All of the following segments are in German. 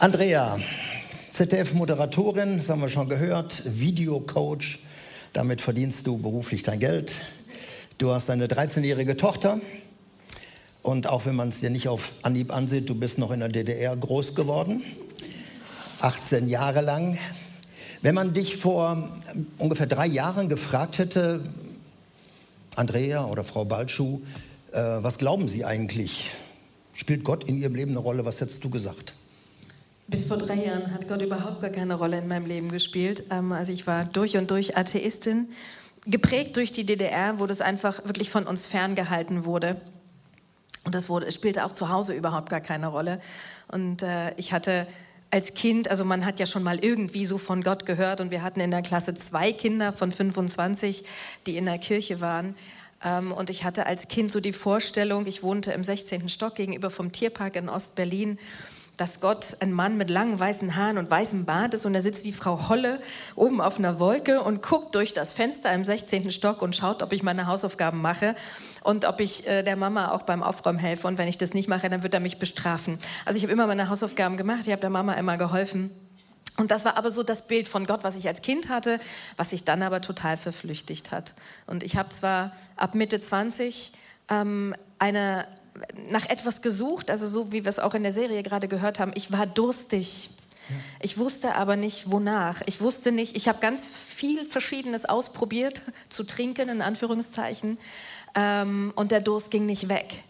Andrea, ZDF-Moderatorin, das haben wir schon gehört, Videocoach, damit verdienst du beruflich dein Geld. Du hast eine 13-jährige Tochter und auch wenn man es dir nicht auf Anhieb ansieht, du bist noch in der DDR groß geworden, 18 Jahre lang. Wenn man dich vor ungefähr drei Jahren gefragt hätte, Andrea oder Frau Balschuh, äh, was glauben Sie eigentlich? Spielt Gott in Ihrem Leben eine Rolle? Was hättest du gesagt? Bis vor drei Jahren hat Gott überhaupt gar keine Rolle in meinem Leben gespielt. Ähm, also ich war durch und durch Atheistin, geprägt durch die DDR, wo das einfach wirklich von uns ferngehalten wurde. Und das wurde, es spielte auch zu Hause überhaupt gar keine Rolle. Und äh, ich hatte als Kind, also man hat ja schon mal irgendwie so von Gott gehört und wir hatten in der Klasse zwei Kinder von 25, die in der Kirche waren. Ähm, und ich hatte als Kind so die Vorstellung, ich wohnte im 16. Stock gegenüber vom Tierpark in Ostberlin dass Gott ein Mann mit langen weißen Haaren und weißem Bart ist und er sitzt wie Frau Holle oben auf einer Wolke und guckt durch das Fenster im 16. Stock und schaut, ob ich meine Hausaufgaben mache und ob ich äh, der Mama auch beim Aufräumen helfe. Und wenn ich das nicht mache, dann wird er mich bestrafen. Also ich habe immer meine Hausaufgaben gemacht, ich habe der Mama immer geholfen. Und das war aber so das Bild von Gott, was ich als Kind hatte, was sich dann aber total verflüchtigt hat. Und ich habe zwar ab Mitte 20 ähm, eine nach etwas gesucht, also so wie wir es auch in der Serie gerade gehört haben. Ich war durstig. Ich wusste aber nicht, wonach. Ich wusste nicht, ich habe ganz viel Verschiedenes ausprobiert, zu trinken, in Anführungszeichen, ähm, und der Durst ging nicht weg.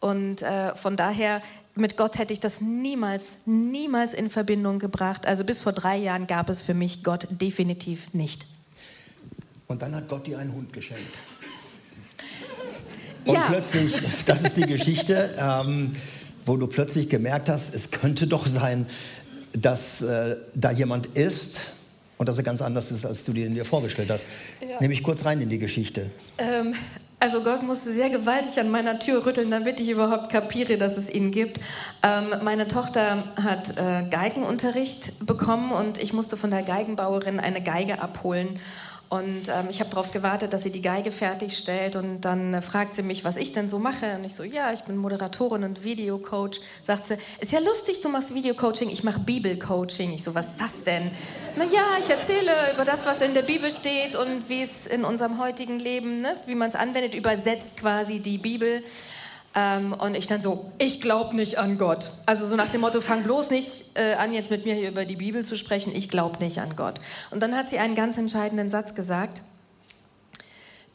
Und äh, von daher, mit Gott hätte ich das niemals, niemals in Verbindung gebracht. Also bis vor drei Jahren gab es für mich Gott definitiv nicht. Und dann hat Gott dir einen Hund geschenkt. Und ja. plötzlich, das ist die Geschichte, ähm, wo du plötzlich gemerkt hast, es könnte doch sein, dass äh, da jemand ist und dass er ganz anders ist, als du dir, dir vorgestellt hast. Ja. Nehme ich kurz rein in die Geschichte. Ähm, also Gott musste sehr gewaltig an meiner Tür rütteln, damit ich überhaupt kapiere, dass es ihn gibt. Ähm, meine Tochter hat äh, Geigenunterricht bekommen und ich musste von der Geigenbauerin eine Geige abholen. Und ähm, ich habe darauf gewartet, dass sie die Geige fertigstellt und dann äh, fragt sie mich, was ich denn so mache. Und ich so, ja, ich bin Moderatorin und Videocoach. Sagt sie, ist ja lustig, du machst Videocoaching, ich mache Bibelcoaching. Ich so, was ist das denn? Na ja, ich erzähle über das, was in der Bibel steht und wie es in unserem heutigen Leben, ne, wie man es anwendet, übersetzt quasi die Bibel. Ähm, und ich dann so, ich glaube nicht an Gott. Also so nach dem Motto, fang bloß nicht äh, an, jetzt mit mir hier über die Bibel zu sprechen, ich glaube nicht an Gott. Und dann hat sie einen ganz entscheidenden Satz gesagt.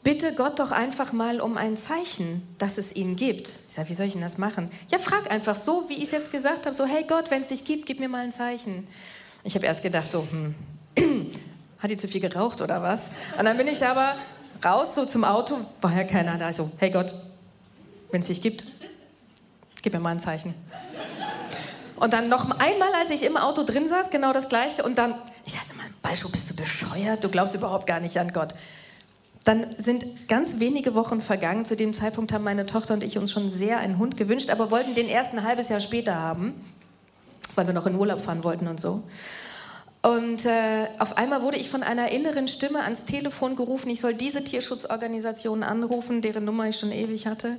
Bitte Gott doch einfach mal um ein Zeichen, dass es ihn gibt. Ich sage, wie soll ich denn das machen? Ja, frag einfach so, wie ich es jetzt gesagt habe, so, hey Gott, wenn es dich gibt, gib mir mal ein Zeichen. Ich habe erst gedacht, so, hm, hat die zu viel geraucht oder was? Und dann bin ich aber raus, so zum Auto, war ja keiner da. So, hey Gott, wenn es dich gibt, gib mir mal ein Zeichen. Und dann noch einmal, als ich im Auto drin saß, genau das Gleiche. Und dann, ich dachte mal, Balschuh, bist du bescheuert? Du glaubst überhaupt gar nicht an Gott. Dann sind ganz wenige Wochen vergangen. Zu dem Zeitpunkt haben meine Tochter und ich uns schon sehr einen Hund gewünscht, aber wollten den erst ein halbes Jahr später haben, weil wir noch in Urlaub fahren wollten und so. Und äh, auf einmal wurde ich von einer inneren Stimme ans Telefon gerufen, ich soll diese Tierschutzorganisation anrufen, deren Nummer ich schon ewig hatte.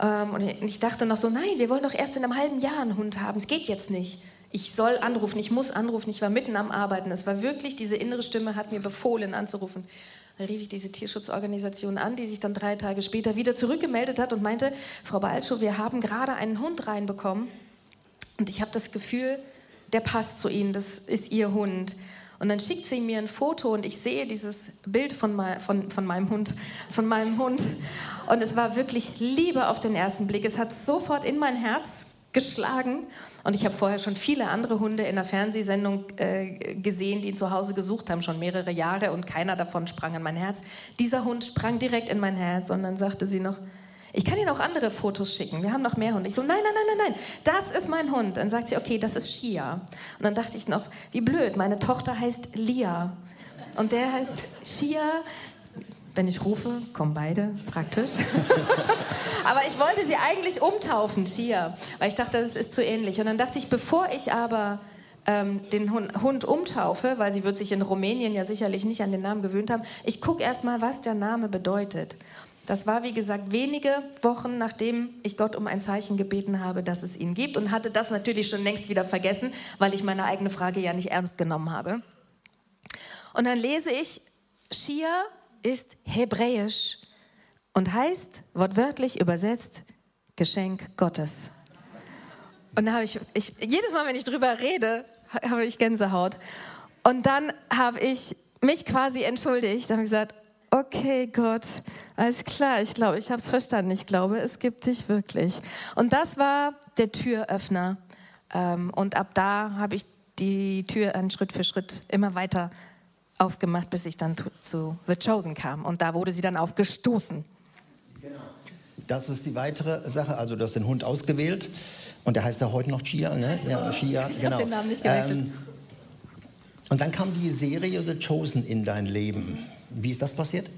Ähm, und ich dachte noch so, nein, wir wollen doch erst in einem halben Jahr einen Hund haben. Es geht jetzt nicht. Ich soll anrufen, ich muss anrufen. Ich war mitten am Arbeiten. Es war wirklich, diese innere Stimme hat mir befohlen anzurufen. Da rief ich diese Tierschutzorganisation an, die sich dann drei Tage später wieder zurückgemeldet hat und meinte, Frau Balschow, wir haben gerade einen Hund reinbekommen. Und ich habe das Gefühl, der passt zu Ihnen, das ist Ihr Hund. Und dann schickt sie mir ein Foto und ich sehe dieses Bild von, von, von meinem Hund, von meinem Hund. Und es war wirklich Liebe auf den ersten Blick. Es hat sofort in mein Herz geschlagen. Und ich habe vorher schon viele andere Hunde in der Fernsehsendung äh, gesehen, die zu Hause gesucht haben, schon mehrere Jahre. Und keiner davon sprang in mein Herz. Dieser Hund sprang direkt in mein Herz. Und dann sagte sie noch, ich kann Ihnen auch andere Fotos schicken. Wir haben noch mehr Hunde. Ich so, nein, nein, nein, nein, nein, das ist mein Hund. Dann sagt sie, okay, das ist Shia. Und dann dachte ich noch, wie blöd, meine Tochter heißt Lia. Und der heißt Shia. Wenn ich rufe, kommen beide, praktisch. aber ich wollte sie eigentlich umtaufen, Shia, weil ich dachte, das ist zu ähnlich. Und dann dachte ich, bevor ich aber ähm, den Hund, Hund umtaufe, weil sie wird sich in Rumänien ja sicherlich nicht an den Namen gewöhnt haben, ich gucke erst mal, was der Name bedeutet. Das war, wie gesagt, wenige Wochen, nachdem ich Gott um ein Zeichen gebeten habe, dass es ihn gibt und hatte das natürlich schon längst wieder vergessen, weil ich meine eigene Frage ja nicht ernst genommen habe. Und dann lese ich, Shia ist hebräisch und heißt, wortwörtlich übersetzt, Geschenk Gottes. Und da habe ich, ich, jedes Mal, wenn ich drüber rede, habe ich Gänsehaut. Und dann habe ich mich quasi entschuldigt, habe gesagt, okay Gott, alles klar, ich glaube, ich habe es verstanden, ich glaube, es gibt dich wirklich. Und das war der Türöffner. Ähm, und ab da habe ich die Tür einen Schritt für Schritt immer weiter aufgemacht, bis ich dann zu The Chosen kam. Und da wurde sie dann aufgestoßen. Genau. Das ist die weitere Sache. Also du hast den Hund ausgewählt und der heißt ja heute noch Chia, ne? Ja, Chia, ich genau. den Namen nicht gewechselt. Ähm, und dann kam die Serie The Chosen in dein Leben. Wie ist das passiert?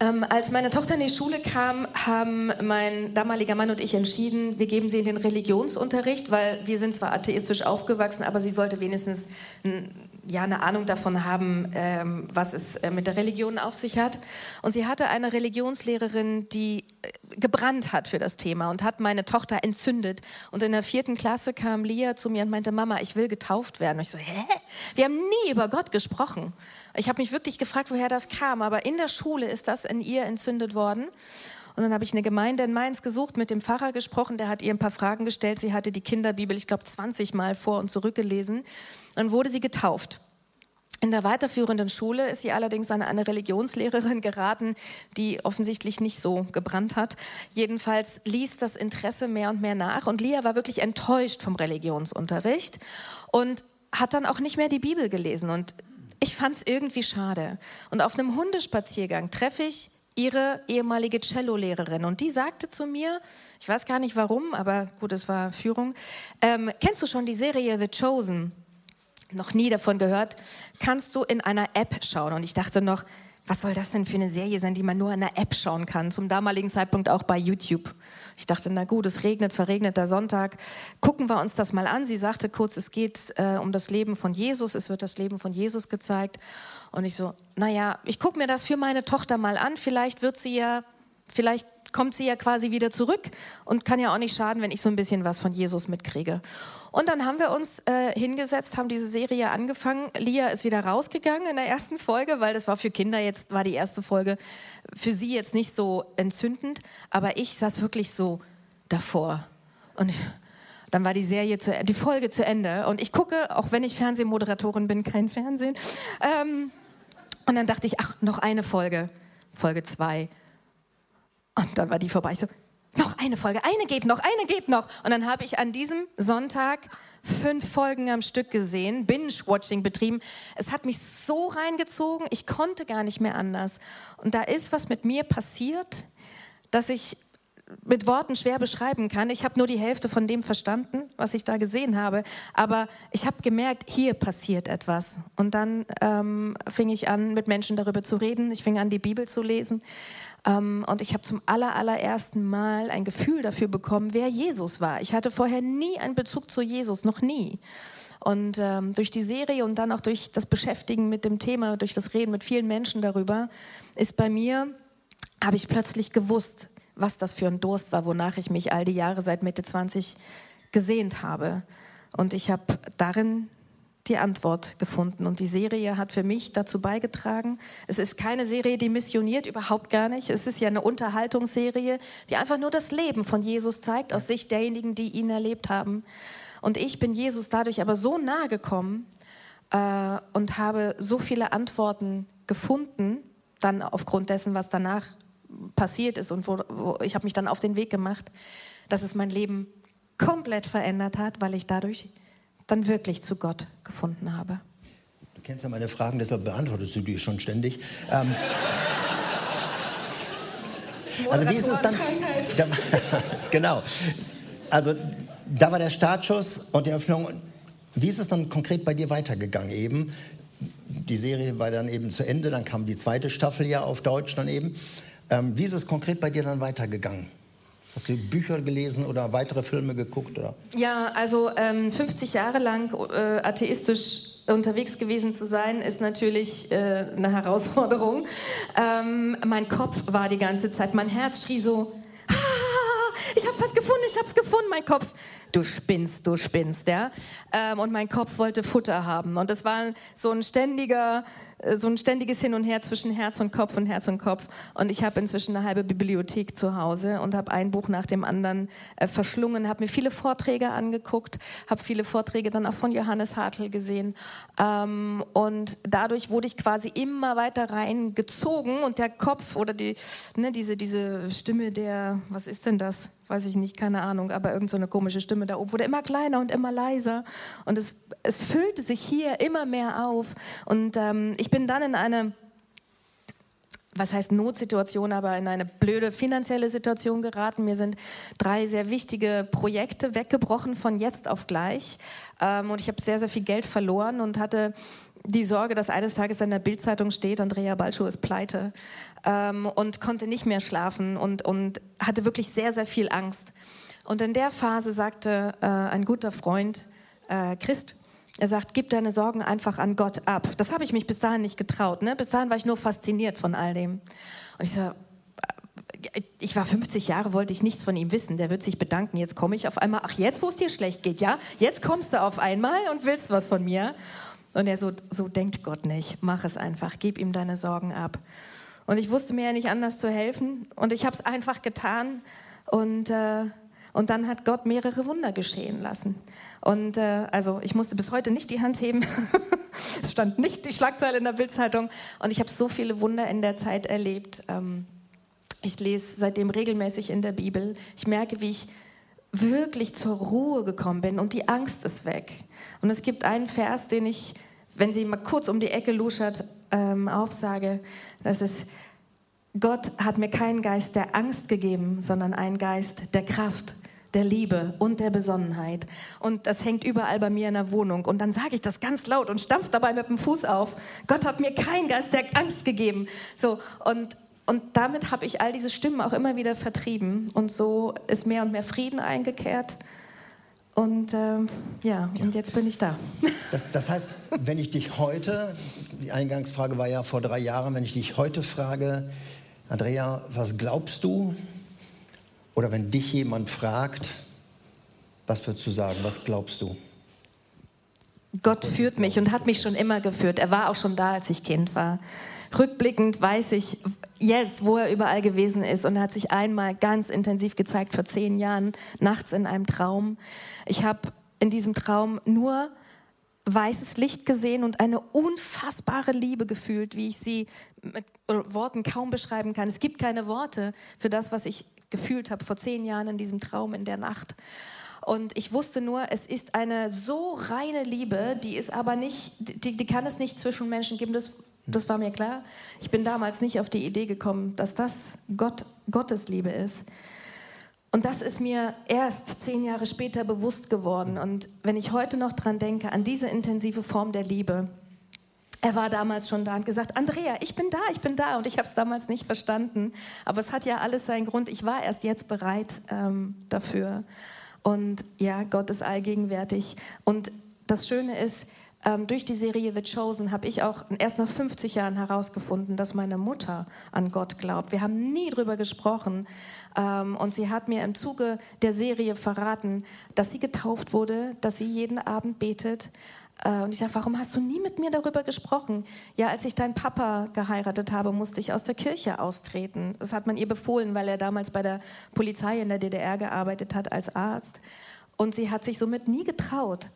Ähm, als meine Tochter in die Schule kam, haben mein damaliger Mann und ich entschieden, wir geben sie in den Religionsunterricht, weil wir sind zwar atheistisch aufgewachsen, aber sie sollte wenigstens ja, eine Ahnung davon haben, ähm, was es äh, mit der Religion auf sich hat. Und sie hatte eine Religionslehrerin, die äh, gebrannt hat für das Thema und hat meine Tochter entzündet. Und in der vierten Klasse kam Lia zu mir und meinte, Mama, ich will getauft werden. Und ich so, hä? Wir haben nie über Gott gesprochen. Ich habe mich wirklich gefragt, woher das kam. Aber in der Schule ist das in ihr entzündet worden. Und dann habe ich eine Gemeinde in Mainz gesucht, mit dem Pfarrer gesprochen, der hat ihr ein paar Fragen gestellt. Sie hatte die Kinderbibel, ich glaube, 20 Mal vor und zurückgelesen. Dann wurde sie getauft. In der weiterführenden Schule ist sie allerdings an eine Religionslehrerin geraten, die offensichtlich nicht so gebrannt hat. Jedenfalls ließ das Interesse mehr und mehr nach und Lia war wirklich enttäuscht vom Religionsunterricht und hat dann auch nicht mehr die Bibel gelesen und ich fand es irgendwie schade. Und auf einem Hundespaziergang treffe ich ihre ehemalige Cello-Lehrerin. Und die sagte zu mir, ich weiß gar nicht warum, aber gut, es war Führung, ähm, kennst du schon die Serie The Chosen? Noch nie davon gehört. Kannst du in einer App schauen? Und ich dachte noch, was soll das denn für eine Serie sein, die man nur in einer App schauen kann? Zum damaligen Zeitpunkt auch bei YouTube. Ich dachte, na gut, es regnet, verregneter Sonntag. Gucken wir uns das mal an. Sie sagte kurz, es geht äh, um das Leben von Jesus. Es wird das Leben von Jesus gezeigt. Und ich so, naja, ich gucke mir das für meine Tochter mal an. Vielleicht wird sie ja, vielleicht kommt sie ja quasi wieder zurück und kann ja auch nicht schaden, wenn ich so ein bisschen was von Jesus mitkriege. Und dann haben wir uns äh, hingesetzt, haben diese Serie angefangen. Lia ist wieder rausgegangen in der ersten Folge, weil das war für Kinder jetzt, war die erste Folge für sie jetzt nicht so entzündend. Aber ich saß wirklich so davor. Und ich, dann war die Serie, zu, die Folge zu Ende. Und ich gucke, auch wenn ich Fernsehmoderatorin bin, kein Fernsehen. Ähm, und dann dachte ich, ach, noch eine Folge, Folge zwei. Und dann war die vorbei. Ich so, noch eine Folge, eine geht noch, eine geht noch. Und dann habe ich an diesem Sonntag fünf Folgen am Stück gesehen, Binge-Watching betrieben. Es hat mich so reingezogen, ich konnte gar nicht mehr anders. Und da ist was mit mir passiert, dass ich mit Worten schwer beschreiben kann. Ich habe nur die Hälfte von dem verstanden, was ich da gesehen habe. Aber ich habe gemerkt, hier passiert etwas. Und dann ähm, fing ich an, mit Menschen darüber zu reden. Ich fing an, die Bibel zu lesen. Ähm, und ich habe zum aller, allerersten Mal ein Gefühl dafür bekommen, wer Jesus war. Ich hatte vorher nie einen Bezug zu Jesus, noch nie. Und ähm, durch die Serie und dann auch durch das Beschäftigen mit dem Thema, durch das Reden mit vielen Menschen darüber, ist bei mir, habe ich plötzlich gewusst, was das für ein Durst war, wonach ich mich all die Jahre seit Mitte 20 gesehnt habe. Und ich habe darin die Antwort gefunden. Und die Serie hat für mich dazu beigetragen. Es ist keine Serie, die missioniert, überhaupt gar nicht. Es ist ja eine Unterhaltungsserie, die einfach nur das Leben von Jesus zeigt, aus Sicht derjenigen, die ihn erlebt haben. Und ich bin Jesus dadurch aber so nahe gekommen äh, und habe so viele Antworten gefunden, dann aufgrund dessen, was danach passiert ist und wo, wo ich habe mich dann auf den Weg gemacht, dass es mein Leben komplett verändert hat, weil ich dadurch dann wirklich zu Gott gefunden habe. Du kennst ja meine Fragen, deshalb beantwortest du die schon ständig. Ähm, also wie ist es dann? Da, genau. Also da war der Startschuss und die Öffnung. Wie ist es dann konkret bei dir weitergegangen eben? Die Serie war dann eben zu Ende, dann kam die zweite Staffel ja auf Deutsch dann eben. Ähm, wie ist es konkret bei dir dann weitergegangen? Hast du Bücher gelesen oder weitere Filme geguckt? Oder? Ja, also ähm, 50 Jahre lang äh, atheistisch unterwegs gewesen zu sein, ist natürlich äh, eine Herausforderung. Ähm, mein Kopf war die ganze Zeit, mein Herz schrie so, ich habe was gefunden, ich habe es gefunden, mein Kopf. Du spinnst, du spinnst, ja. Ähm, und mein Kopf wollte Futter haben. Und es war so ein ständiger so ein ständiges Hin und Her zwischen Herz und Kopf und Herz und Kopf. Und ich habe inzwischen eine halbe Bibliothek zu Hause und habe ein Buch nach dem anderen äh, verschlungen, habe mir viele Vorträge angeguckt, habe viele Vorträge dann auch von Johannes Hartl gesehen. Ähm, und dadurch wurde ich quasi immer weiter reingezogen und der Kopf oder die, ne, diese, diese Stimme der, was ist denn das? weiß ich nicht, keine Ahnung, aber irgend so eine komische Stimme da oben wurde immer kleiner und immer leiser und es, es füllte sich hier immer mehr auf und ähm, ich bin dann in eine was heißt Notsituation, aber in eine blöde finanzielle Situation geraten. Mir sind drei sehr wichtige Projekte weggebrochen von jetzt auf gleich. Ähm, und ich habe sehr, sehr viel Geld verloren und hatte die Sorge, dass eines Tages in der Bildzeitung steht, Andrea Balschow ist pleite ähm, und konnte nicht mehr schlafen und, und hatte wirklich sehr, sehr viel Angst. Und in der Phase sagte äh, ein guter Freund, äh, Christ, er sagt, gib deine Sorgen einfach an Gott ab. Das habe ich mich bis dahin nicht getraut. Ne? Bis dahin war ich nur fasziniert von all dem. Und ich sage, äh, ich war 50 Jahre, wollte ich nichts von ihm wissen. Der wird sich bedanken. Jetzt komme ich auf einmal, ach jetzt, wo es dir schlecht geht, ja? Jetzt kommst du auf einmal und willst was von mir. Und er so, so denkt Gott nicht. Mach es einfach. Gib ihm deine Sorgen ab. Und ich wusste mir ja nicht anders zu helfen. Und ich habe es einfach getan. Und, äh, und dann hat Gott mehrere Wunder geschehen lassen. Und äh, also ich musste bis heute nicht die Hand heben. es stand nicht die Schlagzeile in der Bildzeitung. Und ich habe so viele Wunder in der Zeit erlebt. Ähm, ich lese seitdem regelmäßig in der Bibel. Ich merke, wie ich wirklich zur Ruhe gekommen bin und die Angst ist weg. Und es gibt einen Vers, den ich, wenn sie mal kurz um die Ecke luschert, ähm, aufsage. Das ist, Gott hat mir keinen Geist der Angst gegeben, sondern einen Geist der Kraft, der Liebe und der Besonnenheit. Und das hängt überall bei mir in der Wohnung. Und dann sage ich das ganz laut und stampf dabei mit dem Fuß auf. Gott hat mir keinen Geist der Angst gegeben. So, und, und damit habe ich all diese Stimmen auch immer wieder vertrieben. Und so ist mehr und mehr Frieden eingekehrt. Und äh, ja, und jetzt bin ich da. Das, das, heißt, wenn ich dich heute, die Eingangsfrage war ja vor drei Jahren, wenn ich dich heute frage, Andrea, was glaubst du? Oder wenn dich jemand fragt, was würdest du sagen? Was glaubst du? Gott führt mich und hat mich schon immer geführt. Er war auch schon da, als ich Kind war. Rückblickend weiß ich jetzt, wo er überall gewesen ist und er hat sich einmal ganz intensiv gezeigt vor zehn Jahren, nachts in einem Traum. Ich habe in diesem Traum nur weißes Licht gesehen und eine unfassbare Liebe gefühlt, wie ich sie mit Worten kaum beschreiben kann. Es gibt keine Worte für das, was ich gefühlt habe vor zehn Jahren in diesem Traum in der Nacht. Und ich wusste nur, es ist eine so reine Liebe, die ist aber nicht, die, die kann es nicht zwischen Menschen geben. Das, das war mir klar. Ich bin damals nicht auf die Idee gekommen, dass das Gott, Gottes Liebe ist. Und das ist mir erst zehn Jahre später bewusst geworden. Und wenn ich heute noch dran denke, an diese intensive Form der Liebe, er war damals schon da und gesagt, Andrea, ich bin da, ich bin da. Und ich habe es damals nicht verstanden. Aber es hat ja alles seinen Grund. Ich war erst jetzt bereit ähm, dafür. Und ja, Gott ist allgegenwärtig. Und das Schöne ist, ähm, durch die Serie The Chosen habe ich auch erst nach 50 Jahren herausgefunden, dass meine Mutter an Gott glaubt. Wir haben nie drüber gesprochen. Ähm, und sie hat mir im Zuge der Serie verraten, dass sie getauft wurde, dass sie jeden Abend betet. Äh, und ich sage, warum hast du nie mit mir darüber gesprochen? Ja, als ich deinen Papa geheiratet habe, musste ich aus der Kirche austreten. Das hat man ihr befohlen, weil er damals bei der Polizei in der DDR gearbeitet hat als Arzt. Und sie hat sich somit nie getraut,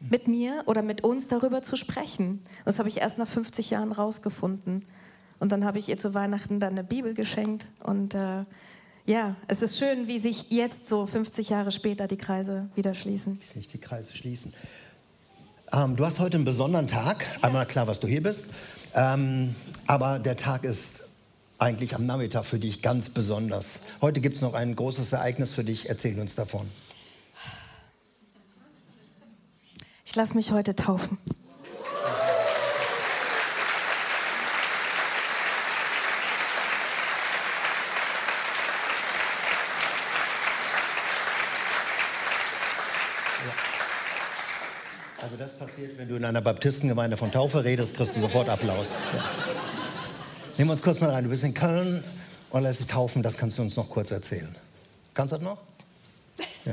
mit mir oder mit uns darüber zu sprechen. Das habe ich erst nach 50 Jahren rausgefunden. Und dann habe ich ihr zu Weihnachten dann eine Bibel geschenkt. Und äh, ja, es ist schön, wie sich jetzt so 50 Jahre später die Kreise wieder schließen. Wie sich die Kreise schließen. Ähm, du hast heute einen besonderen Tag. Einmal klar, was du hier bist. Ähm, aber der Tag ist eigentlich am Nachmittag für dich ganz besonders. Heute gibt es noch ein großes Ereignis für dich. Erzähl uns davon. Ich lasse mich heute taufen. Also das passiert, wenn du in einer Baptistengemeinde von Taufe redest, kriegst du sofort Applaus. Ja. Nehmen wir uns kurz mal rein. Du bist in Köln und lässt dich taufen. Das kannst du uns noch kurz erzählen. Kannst du das noch? Ja.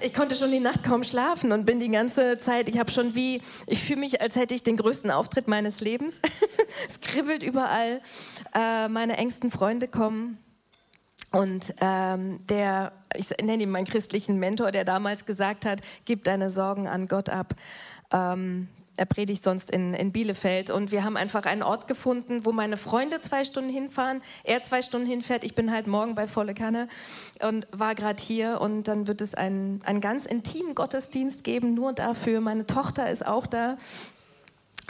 Ich konnte schon die Nacht kaum schlafen und bin die ganze Zeit, ich habe schon wie, ich fühle mich, als hätte ich den größten Auftritt meines Lebens. es kribbelt überall. Äh, meine engsten Freunde kommen. Und ähm, der, ich nenne ihn meinen christlichen Mentor, der damals gesagt hat, gib deine Sorgen an Gott ab. Ähm, er predigt sonst in, in Bielefeld. Und wir haben einfach einen Ort gefunden, wo meine Freunde zwei Stunden hinfahren, er zwei Stunden hinfährt. Ich bin halt morgen bei Volle Kanne und war gerade hier. Und dann wird es einen, einen ganz intimen Gottesdienst geben, nur dafür. Meine Tochter ist auch da.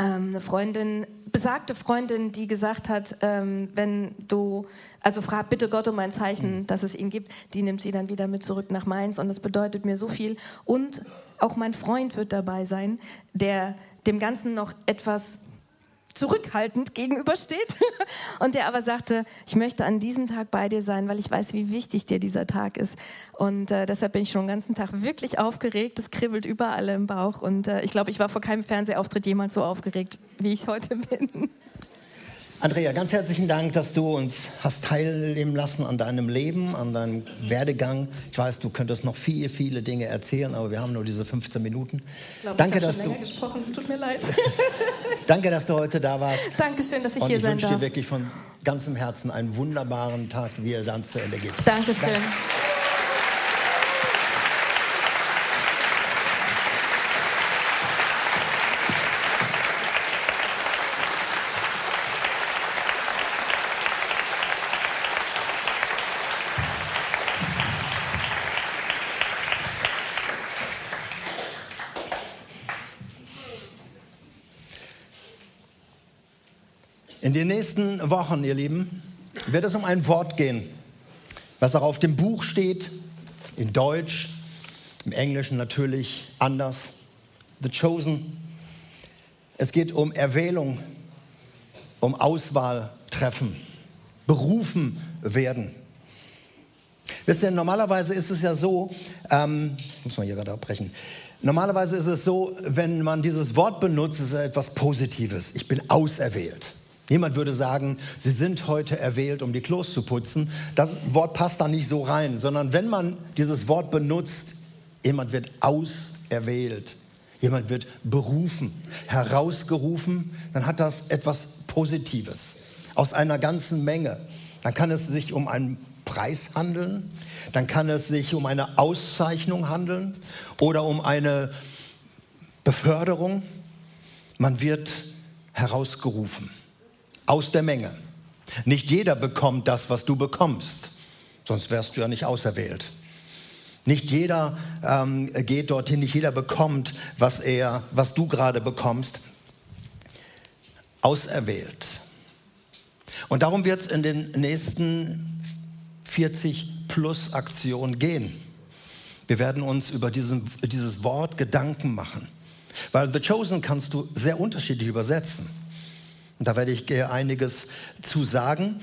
Ähm, eine Freundin, besagte Freundin, die gesagt hat, ähm, wenn du, also frag bitte Gott um ein Zeichen, dass es ihn gibt, die nimmt sie dann wieder mit zurück nach Mainz und das bedeutet mir so viel. Und auch mein Freund wird dabei sein, der dem Ganzen noch etwas zurückhaltend gegenübersteht und der aber sagte, ich möchte an diesem Tag bei dir sein, weil ich weiß, wie wichtig dir dieser Tag ist. Und äh, deshalb bin ich schon den ganzen Tag wirklich aufgeregt. Es kribbelt überall im Bauch und äh, ich glaube, ich war vor keinem Fernsehauftritt jemals so aufgeregt, wie ich heute bin. Andrea, ganz herzlichen Dank, dass du uns hast teilnehmen lassen an deinem Leben, an deinem Werdegang. Ich weiß, du könntest noch viele, viele Dinge erzählen, aber wir haben nur diese 15 Minuten. Ich glaube, Danke, ich habe schon länger gesprochen. Es tut mir leid. Danke, dass du heute da warst. Dankeschön, dass ich Und hier sein darf. Ich wünsche dir wirklich von ganzem Herzen einen wunderbaren Tag, wie er dann zu Ende geht. Dankeschön. Danke. Den nächsten Wochen, ihr Lieben, wird es um ein Wort gehen, was auch auf dem Buch steht, in Deutsch, im Englischen natürlich anders. The Chosen. Es geht um Erwählung, um Auswahl treffen, berufen werden. Wisst ihr, normalerweise ist es ja so, ähm, muss man hier gerade abbrechen. Normalerweise ist es so, wenn man dieses Wort benutzt, ist es etwas Positives. Ich bin auserwählt. Jemand würde sagen, Sie sind heute erwählt, um die Klos zu putzen. Das Wort passt da nicht so rein, sondern wenn man dieses Wort benutzt, jemand wird auserwählt, jemand wird berufen, herausgerufen, dann hat das etwas Positives aus einer ganzen Menge. Dann kann es sich um einen Preis handeln, dann kann es sich um eine Auszeichnung handeln oder um eine Beförderung. Man wird herausgerufen aus der Menge. Nicht jeder bekommt das, was du bekommst, sonst wärst du ja nicht auserwählt. Nicht jeder ähm, geht dorthin, nicht jeder bekommt, was er, was du gerade bekommst. Auserwählt. Und darum wird es in den nächsten 40 plus Aktionen gehen. Wir werden uns über diesen, dieses Wort Gedanken machen. Weil The Chosen kannst du sehr unterschiedlich übersetzen. Da werde ich einiges zu sagen.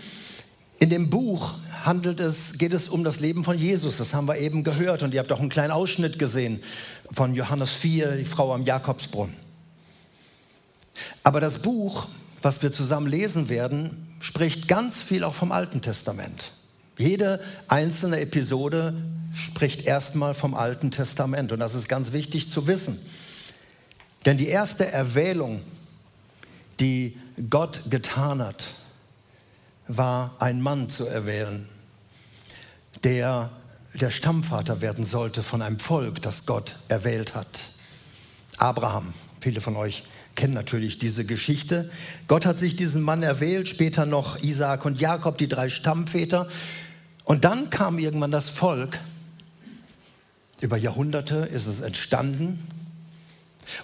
In dem Buch handelt es, geht es um das Leben von Jesus. Das haben wir eben gehört. Und ihr habt auch einen kleinen Ausschnitt gesehen von Johannes 4, die Frau am Jakobsbrunnen. Aber das Buch, was wir zusammen lesen werden, spricht ganz viel auch vom Alten Testament. Jede einzelne Episode spricht erstmal vom Alten Testament. Und das ist ganz wichtig zu wissen. Denn die erste Erwählung, die Gott getan hat, war ein Mann zu erwählen, der der Stammvater werden sollte von einem Volk, das Gott erwählt hat. Abraham, viele von euch kennen natürlich diese Geschichte. Gott hat sich diesen Mann erwählt, später noch Isaak und Jakob, die drei Stammväter. Und dann kam irgendwann das Volk. Über Jahrhunderte ist es entstanden.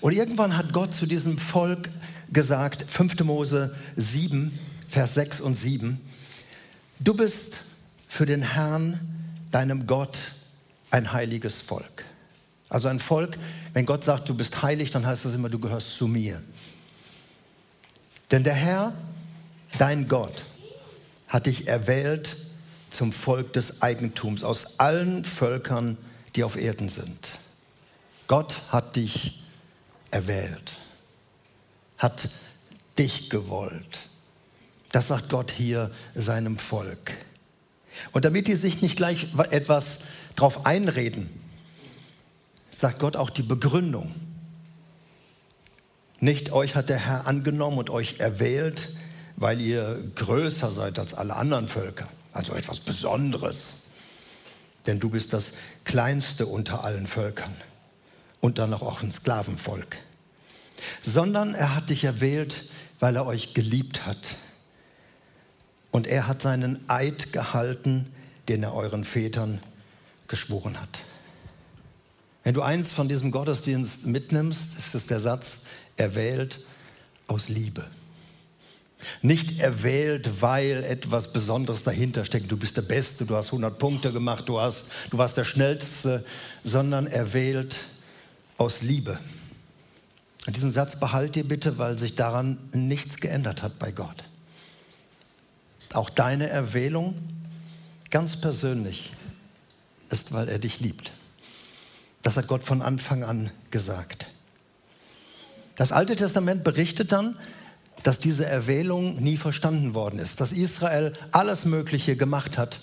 Und irgendwann hat Gott zu diesem Volk gesagt, 5. Mose 7, Vers 6 und 7, du bist für den Herrn, deinem Gott, ein heiliges Volk. Also ein Volk, wenn Gott sagt, du bist heilig, dann heißt das immer, du gehörst zu mir. Denn der Herr, dein Gott, hat dich erwählt zum Volk des Eigentums aus allen Völkern, die auf Erden sind. Gott hat dich erwählt, hat dich gewollt. Das sagt Gott hier seinem Volk. Und damit die sich nicht gleich etwas drauf einreden, sagt Gott auch die Begründung. Nicht euch hat der Herr angenommen und euch erwählt, weil ihr größer seid als alle anderen Völker, also etwas Besonderes. Denn du bist das kleinste unter allen Völkern und dann auch ein Sklavenvolk. Sondern er hat dich erwählt, weil er euch geliebt hat. Und er hat seinen Eid gehalten, den er euren Vätern geschworen hat. Wenn du eins von diesem Gottesdienst mitnimmst, ist es der Satz, erwählt aus Liebe. Nicht erwählt, weil etwas Besonderes dahinter steckt. Du bist der Beste, du hast 100 Punkte gemacht, du, hast, du warst der Schnellste, sondern erwählt aus Liebe. Diesen Satz behalt dir bitte, weil sich daran nichts geändert hat bei Gott. Auch deine Erwählung ganz persönlich ist, weil er dich liebt. Das hat Gott von Anfang an gesagt. Das Alte Testament berichtet dann, dass diese Erwählung nie verstanden worden ist, dass Israel alles Mögliche gemacht hat,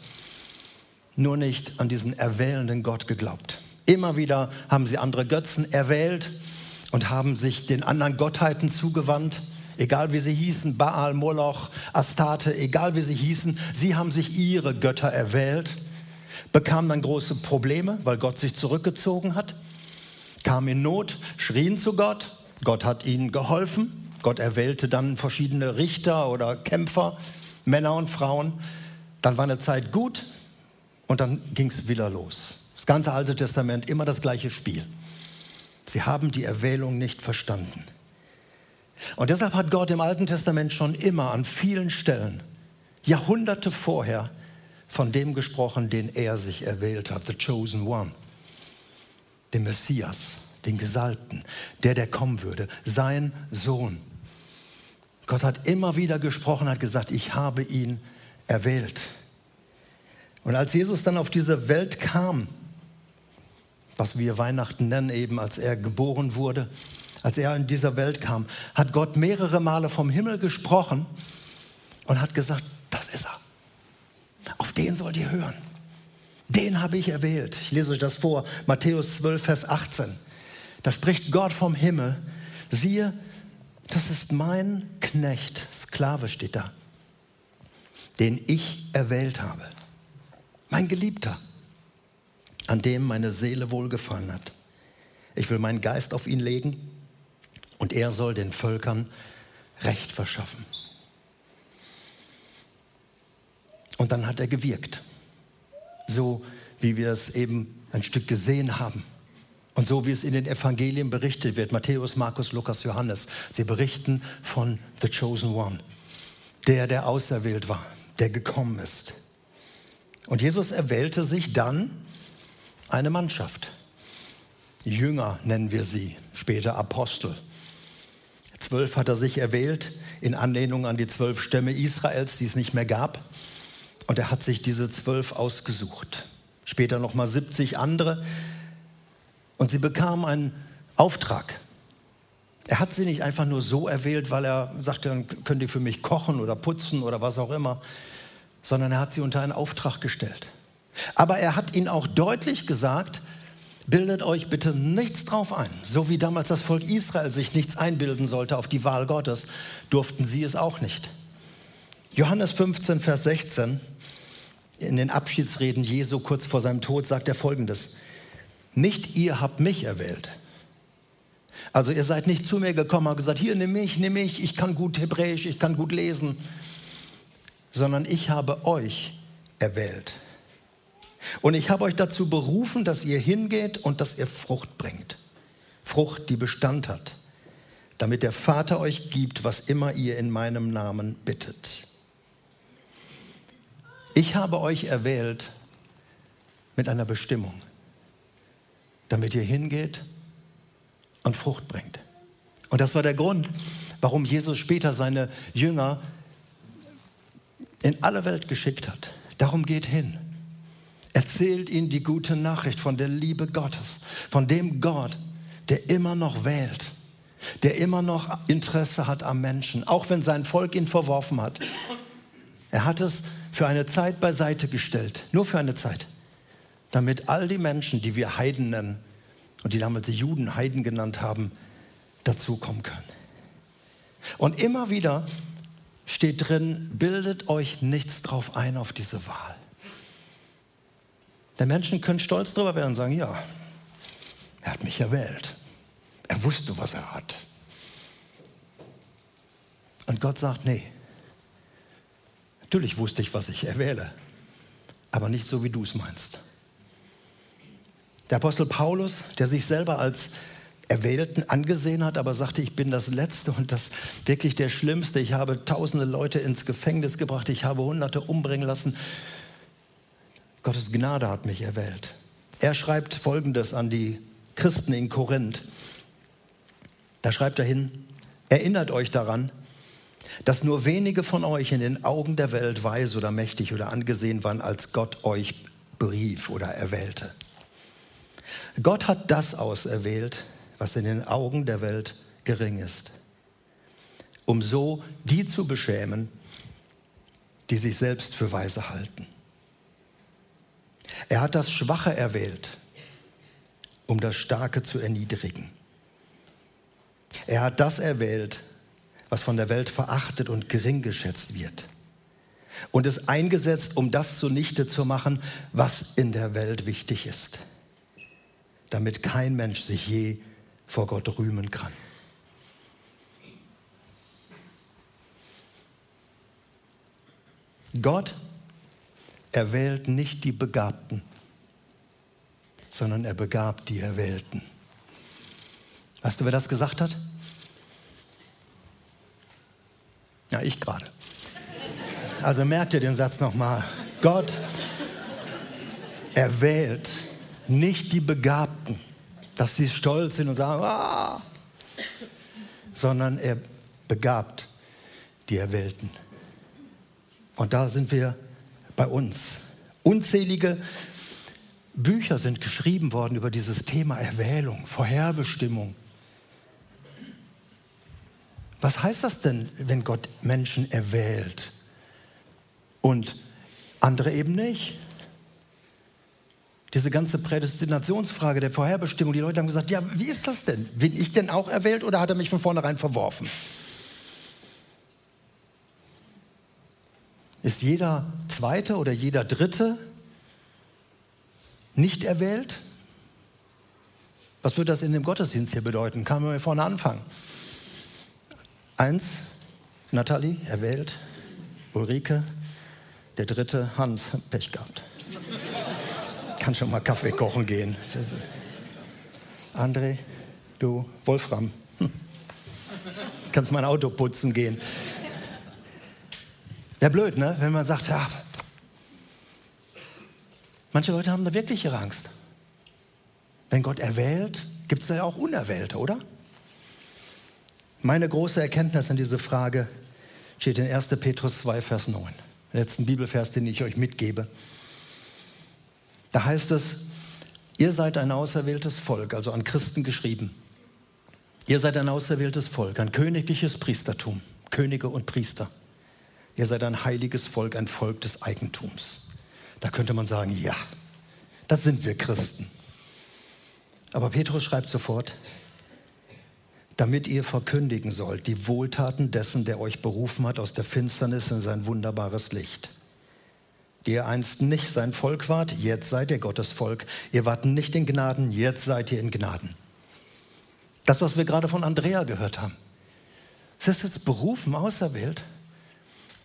nur nicht an diesen erwählenden Gott geglaubt. Immer wieder haben sie andere Götzen erwählt und haben sich den anderen Gottheiten zugewandt, egal wie sie hießen, Baal, Moloch, Astarte, egal wie sie hießen, sie haben sich ihre Götter erwählt, bekamen dann große Probleme, weil Gott sich zurückgezogen hat, kamen in Not, schrien zu Gott, Gott hat ihnen geholfen, Gott erwählte dann verschiedene Richter oder Kämpfer, Männer und Frauen, dann war eine Zeit gut und dann ging es wieder los. Das ganze Alte Testament immer das gleiche Spiel. Sie haben die Erwählung nicht verstanden. Und deshalb hat Gott im Alten Testament schon immer an vielen Stellen, Jahrhunderte vorher, von dem gesprochen, den er sich erwählt hat, the chosen one, den Messias, den Gesalbten, der, der kommen würde, sein Sohn. Gott hat immer wieder gesprochen, hat gesagt, ich habe ihn erwählt. Und als Jesus dann auf diese Welt kam, was wir Weihnachten nennen, eben als er geboren wurde, als er in dieser Welt kam, hat Gott mehrere Male vom Himmel gesprochen und hat gesagt, das ist er. Auf den sollt ihr hören. Den habe ich erwählt. Ich lese euch das vor, Matthäus 12, Vers 18. Da spricht Gott vom Himmel, siehe, das ist mein Knecht, Sklave steht da, den ich erwählt habe. Mein Geliebter an dem meine Seele wohlgefallen hat. Ich will meinen Geist auf ihn legen und er soll den Völkern Recht verschaffen. Und dann hat er gewirkt, so wie wir es eben ein Stück gesehen haben. Und so wie es in den Evangelien berichtet wird, Matthäus, Markus, Lukas, Johannes, sie berichten von The Chosen One, der, der auserwählt war, der gekommen ist. Und Jesus erwählte sich dann eine Mannschaft. Jünger nennen wir sie, später Apostel. Zwölf hat er sich erwählt in Anlehnung an die zwölf Stämme Israels, die es nicht mehr gab. Und er hat sich diese zwölf ausgesucht. Später nochmal 70 andere. Und sie bekamen einen Auftrag. Er hat sie nicht einfach nur so erwählt, weil er sagte, dann könnt ihr für mich kochen oder putzen oder was auch immer, sondern er hat sie unter einen Auftrag gestellt. Aber er hat ihnen auch deutlich gesagt, bildet euch bitte nichts drauf ein. So wie damals das Volk Israel sich nichts einbilden sollte auf die Wahl Gottes, durften sie es auch nicht. Johannes 15, Vers 16, in den Abschiedsreden Jesu kurz vor seinem Tod sagt er folgendes. Nicht ihr habt mich erwählt. Also ihr seid nicht zu mir gekommen und gesagt, hier nimm mich, nimm mich, ich kann gut Hebräisch, ich kann gut lesen, sondern ich habe euch erwählt. Und ich habe euch dazu berufen, dass ihr hingeht und dass ihr Frucht bringt. Frucht, die Bestand hat, damit der Vater euch gibt, was immer ihr in meinem Namen bittet. Ich habe euch erwählt mit einer Bestimmung, damit ihr hingeht und Frucht bringt. Und das war der Grund, warum Jesus später seine Jünger in alle Welt geschickt hat. Darum geht hin erzählt ihnen die gute Nachricht von der Liebe Gottes, von dem Gott, der immer noch wählt, der immer noch Interesse hat am Menschen, auch wenn sein Volk ihn verworfen hat. Er hat es für eine Zeit beiseite gestellt, nur für eine Zeit, damit all die Menschen, die wir Heiden nennen und die damals die Juden Heiden genannt haben, dazukommen können. Und immer wieder steht drin, bildet euch nichts drauf ein auf diese Wahl. Der Menschen können stolz darüber werden und sagen, ja, er hat mich erwählt. Er wusste, was er hat. Und Gott sagt, nee, natürlich wusste ich, was ich erwähle, aber nicht so, wie du es meinst. Der Apostel Paulus, der sich selber als Erwählten angesehen hat, aber sagte, ich bin das Letzte und das wirklich der Schlimmste. Ich habe tausende Leute ins Gefängnis gebracht, ich habe Hunderte umbringen lassen. Gottes Gnade hat mich erwählt. Er schreibt Folgendes an die Christen in Korinth. Da schreibt er hin, erinnert euch daran, dass nur wenige von euch in den Augen der Welt weise oder mächtig oder angesehen waren, als Gott euch berief oder erwählte. Gott hat das auserwählt, was in den Augen der Welt gering ist, um so die zu beschämen, die sich selbst für weise halten. Er hat das Schwache erwählt, um das Starke zu erniedrigen. Er hat das erwählt, was von der Welt verachtet und gering geschätzt wird. Und es eingesetzt, um das zunichte zu machen, was in der Welt wichtig ist, damit kein Mensch sich je vor Gott rühmen kann. Gott erwählt nicht die Begabten, sondern er begabt die Erwählten. Weißt du, wer das gesagt hat? Ja, ich gerade. Also merkt ihr den Satz nochmal. Gott erwählt nicht die Begabten, dass sie stolz sind und sagen, ah, sondern er begabt die Erwählten. Und da sind wir bei uns. Unzählige Bücher sind geschrieben worden über dieses Thema Erwählung, Vorherbestimmung. Was heißt das denn, wenn Gott Menschen erwählt und andere eben nicht? Diese ganze Prädestinationsfrage der Vorherbestimmung, die Leute haben gesagt, ja, wie ist das denn? Bin ich denn auch erwählt oder hat er mich von vornherein verworfen? Ist jeder Zweite oder jeder Dritte nicht erwählt? Was würde das in dem Gottesdienst hier bedeuten? Kann man vorne anfangen. Eins, Nathalie, erwählt. Ulrike, der dritte, Hans, Pech gehabt. Kann schon mal Kaffee kochen gehen. André, du, Wolfram. Hm. Kannst mein Auto putzen gehen. Wäre blöd, ne? wenn man sagt, ja, manche Leute haben da wirklich ihre Angst. Wenn Gott erwählt, gibt es da ja auch Unerwählte, oder? Meine große Erkenntnis an diese Frage steht in 1. Petrus 2, Vers 9. Letzten Bibelvers, den ich euch mitgebe. Da heißt es, ihr seid ein auserwähltes Volk, also an Christen geschrieben. Ihr seid ein auserwähltes Volk, ein königliches Priestertum, Könige und Priester. Ihr seid ein heiliges Volk, ein Volk des Eigentums. Da könnte man sagen, ja, das sind wir Christen. Aber Petrus schreibt sofort, damit ihr verkündigen sollt die Wohltaten dessen, der euch berufen hat aus der Finsternis in sein wunderbares Licht. Die ihr einst nicht sein Volk wart, jetzt seid ihr Gottes Volk. Ihr wart nicht in Gnaden, jetzt seid ihr in Gnaden. Das, was wir gerade von Andrea gehört haben. Es ist jetzt berufen, auserwählt,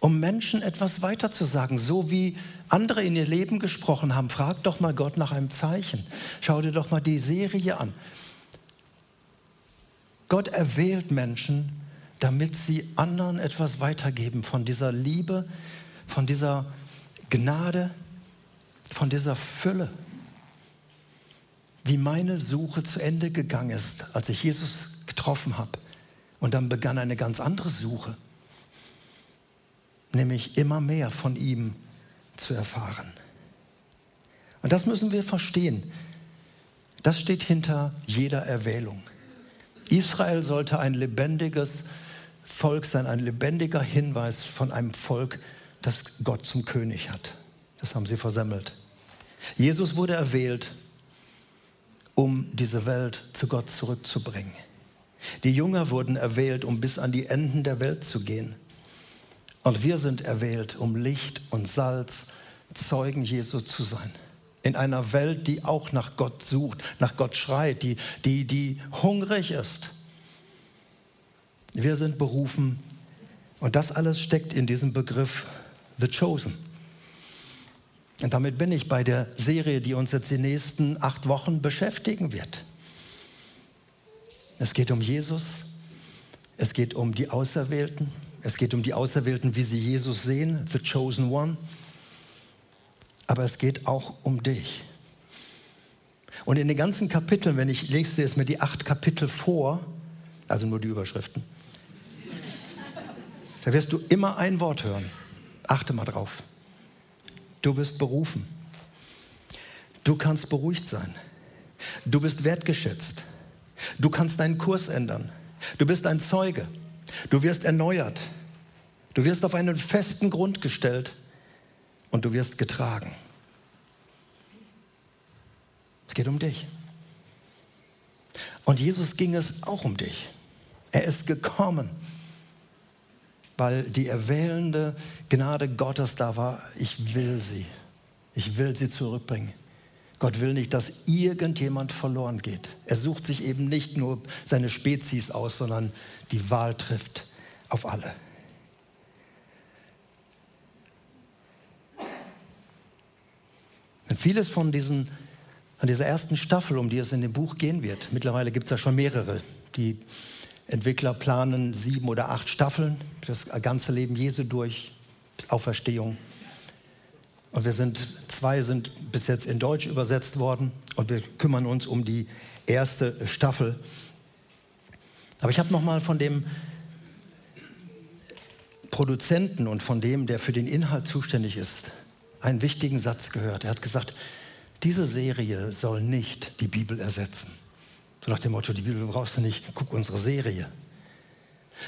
um Menschen etwas weiterzusagen, so wie andere in ihr Leben gesprochen haben. Frag doch mal Gott nach einem Zeichen. Schau dir doch mal die Serie an. Gott erwählt Menschen, damit sie anderen etwas weitergeben von dieser Liebe, von dieser Gnade, von dieser Fülle. Wie meine Suche zu Ende gegangen ist, als ich Jesus getroffen habe. Und dann begann eine ganz andere Suche nämlich immer mehr von ihm zu erfahren. Und das müssen wir verstehen. Das steht hinter jeder Erwählung. Israel sollte ein lebendiges Volk sein, ein lebendiger Hinweis von einem Volk, das Gott zum König hat. Das haben sie versemmelt. Jesus wurde erwählt, um diese Welt zu Gott zurückzubringen. Die Jünger wurden erwählt, um bis an die Enden der Welt zu gehen. Und wir sind erwählt, um Licht und Salz, Zeugen Jesu zu sein. In einer Welt, die auch nach Gott sucht, nach Gott schreit, die, die, die hungrig ist. Wir sind berufen und das alles steckt in diesem Begriff The Chosen. Und damit bin ich bei der Serie, die uns jetzt die nächsten acht Wochen beschäftigen wird. Es geht um Jesus, es geht um die Auserwählten, es geht um die Auserwählten, wie sie Jesus sehen, the chosen one. Aber es geht auch um dich. Und in den ganzen Kapiteln, wenn ich lese jetzt mir die acht Kapitel vor, also nur die Überschriften, da wirst du immer ein Wort hören. Achte mal drauf. Du bist berufen. Du kannst beruhigt sein. Du bist wertgeschätzt. Du kannst deinen Kurs ändern. Du bist ein Zeuge. Du wirst erneuert. Du wirst auf einen festen Grund gestellt und du wirst getragen. Es geht um dich. Und Jesus ging es auch um dich. Er ist gekommen, weil die erwählende Gnade Gottes da war. Ich will sie. Ich will sie zurückbringen. Gott will nicht, dass irgendjemand verloren geht. Er sucht sich eben nicht nur seine Spezies aus, sondern die Wahl trifft auf alle. Und vieles von diesen, von dieser ersten Staffel, um die es in dem Buch gehen wird, mittlerweile gibt es ja schon mehrere. Die Entwickler planen sieben oder acht Staffeln, das ganze Leben Jesu durch, bis Auferstehung. Und wir sind, zwei sind bis jetzt in Deutsch übersetzt worden und wir kümmern uns um die erste Staffel. Aber ich habe noch mal von dem Produzenten und von dem, der für den Inhalt zuständig ist, einen wichtigen Satz gehört. Er hat gesagt, diese Serie soll nicht die Bibel ersetzen. So nach dem Motto, die Bibel brauchst du nicht, guck unsere Serie.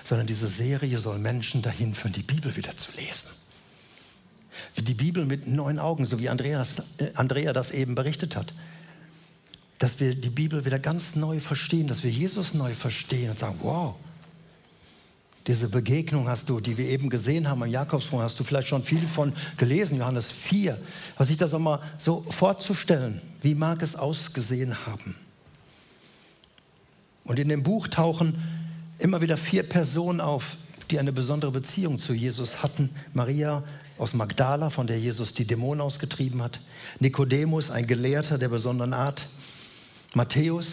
Sondern diese Serie soll Menschen dahin führen, die Bibel wieder zu lesen die Bibel mit neuen Augen, so wie Andreas, äh, Andrea das eben berichtet hat. Dass wir die Bibel wieder ganz neu verstehen, dass wir Jesus neu verstehen und sagen, wow, diese Begegnung hast du, die wir eben gesehen haben im Jakobsbruch, hast du vielleicht schon viel von gelesen, Johannes 4. Was ich das auch mal so vorzustellen, wie mag es ausgesehen haben? Und in dem Buch tauchen immer wieder vier Personen auf, die eine besondere Beziehung zu Jesus hatten. Maria, aus Magdala, von der Jesus die Dämonen ausgetrieben hat. Nikodemus, ein Gelehrter der besonderen Art. Matthäus,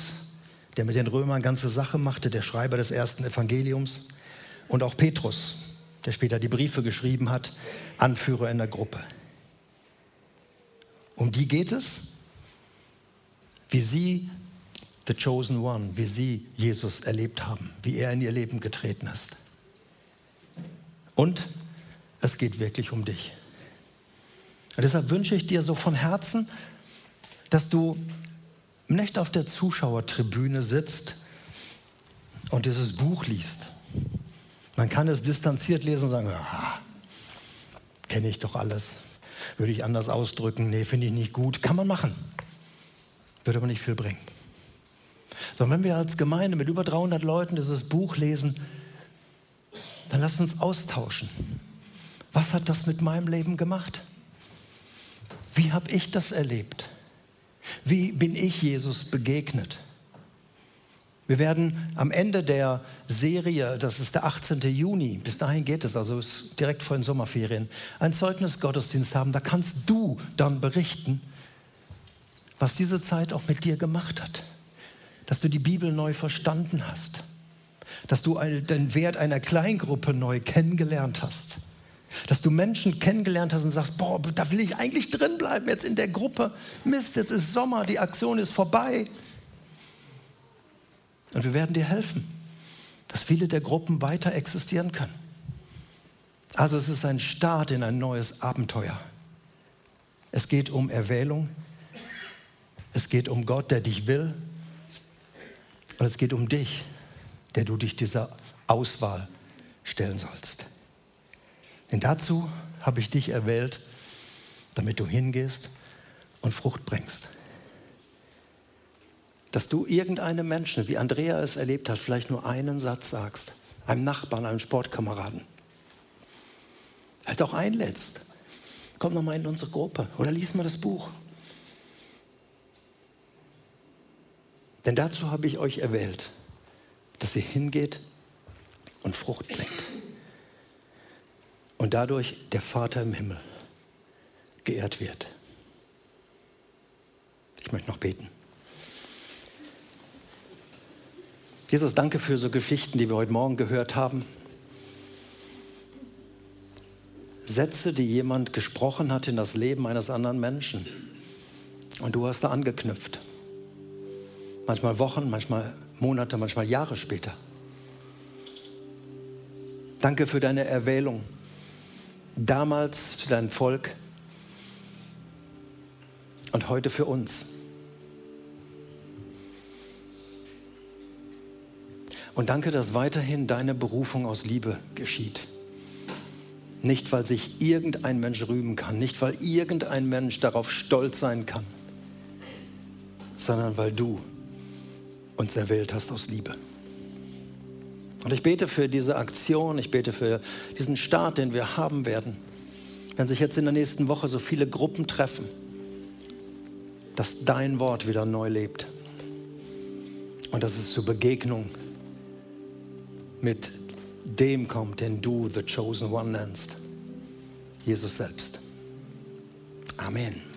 der mit den Römern ganze Sache machte, der Schreiber des ersten Evangeliums. Und auch Petrus, der später die Briefe geschrieben hat, Anführer in der Gruppe. Um die geht es, wie sie, the chosen one, wie sie Jesus erlebt haben, wie er in ihr Leben getreten ist. Und es geht wirklich um dich. Und deshalb wünsche ich dir so von Herzen, dass du nicht auf der Zuschauertribüne sitzt und dieses Buch liest. Man kann es distanziert lesen und sagen, ah, kenne ich doch alles, würde ich anders ausdrücken, nee, finde ich nicht gut. Kann man machen, würde aber nicht viel bringen. Sondern wenn wir als Gemeinde mit über 300 Leuten dieses Buch lesen, dann lass uns austauschen. Was hat das mit meinem Leben gemacht? Wie habe ich das erlebt? Wie bin ich Jesus begegnet? Wir werden am Ende der Serie, das ist der 18. Juni, bis dahin geht es, also ist direkt vor den Sommerferien, ein Zeugnis Gottesdienst haben. Da kannst du dann berichten, was diese Zeit auch mit dir gemacht hat. Dass du die Bibel neu verstanden hast. Dass du den Wert einer Kleingruppe neu kennengelernt hast dass du Menschen kennengelernt hast und sagst, boah, da will ich eigentlich drin bleiben jetzt in der Gruppe. Mist, jetzt ist Sommer, die Aktion ist vorbei. Und wir werden dir helfen, dass viele der Gruppen weiter existieren können. Also es ist ein Start in ein neues Abenteuer. Es geht um Erwählung. Es geht um Gott, der dich will. Und es geht um dich, der du dich dieser Auswahl stellen sollst. Denn dazu habe ich dich erwählt, damit du hingehst und Frucht bringst. Dass du irgendeinem Menschen, wie Andrea es erlebt hat, vielleicht nur einen Satz sagst, einem Nachbarn, einem Sportkameraden. Halt auch einlädst. Komm noch mal in unsere Gruppe oder lies mal das Buch. Denn dazu habe ich euch erwählt, dass ihr hingeht und Frucht bringt. Und dadurch der Vater im Himmel geehrt wird. Ich möchte noch beten. Jesus, danke für so Geschichten, die wir heute Morgen gehört haben. Sätze, die jemand gesprochen hat in das Leben eines anderen Menschen. Und du hast da angeknüpft. Manchmal Wochen, manchmal Monate, manchmal Jahre später. Danke für deine Erwählung. Damals für dein Volk und heute für uns. Und danke, dass weiterhin deine Berufung aus Liebe geschieht. Nicht, weil sich irgendein Mensch rühmen kann, nicht, weil irgendein Mensch darauf stolz sein kann, sondern weil du uns erwählt hast aus Liebe. Und ich bete für diese Aktion, ich bete für diesen Start, den wir haben werden, wenn sich jetzt in der nächsten Woche so viele Gruppen treffen, dass dein Wort wieder neu lebt und dass es zur Begegnung mit dem kommt, den du The Chosen One nennst, Jesus selbst. Amen.